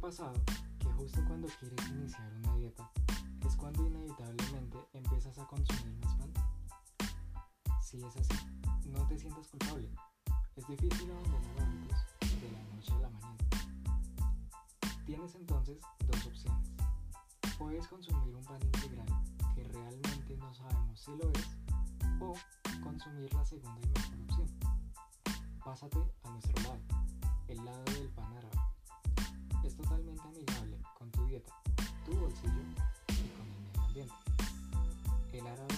pasado que justo cuando quieres iniciar una dieta es cuando inevitablemente empiezas a consumir más pan? Si es así, no te sientas culpable. Es difícil abandonar hábitos de la noche a la mañana. Tienes entonces dos opciones. Puedes consumir un pan integral que realmente no sabemos si lo es o consumir la segunda y mejor opción. Pásate a nuestro lado, el lado del pan tu bolsillo y con el medio ambiente. El árabe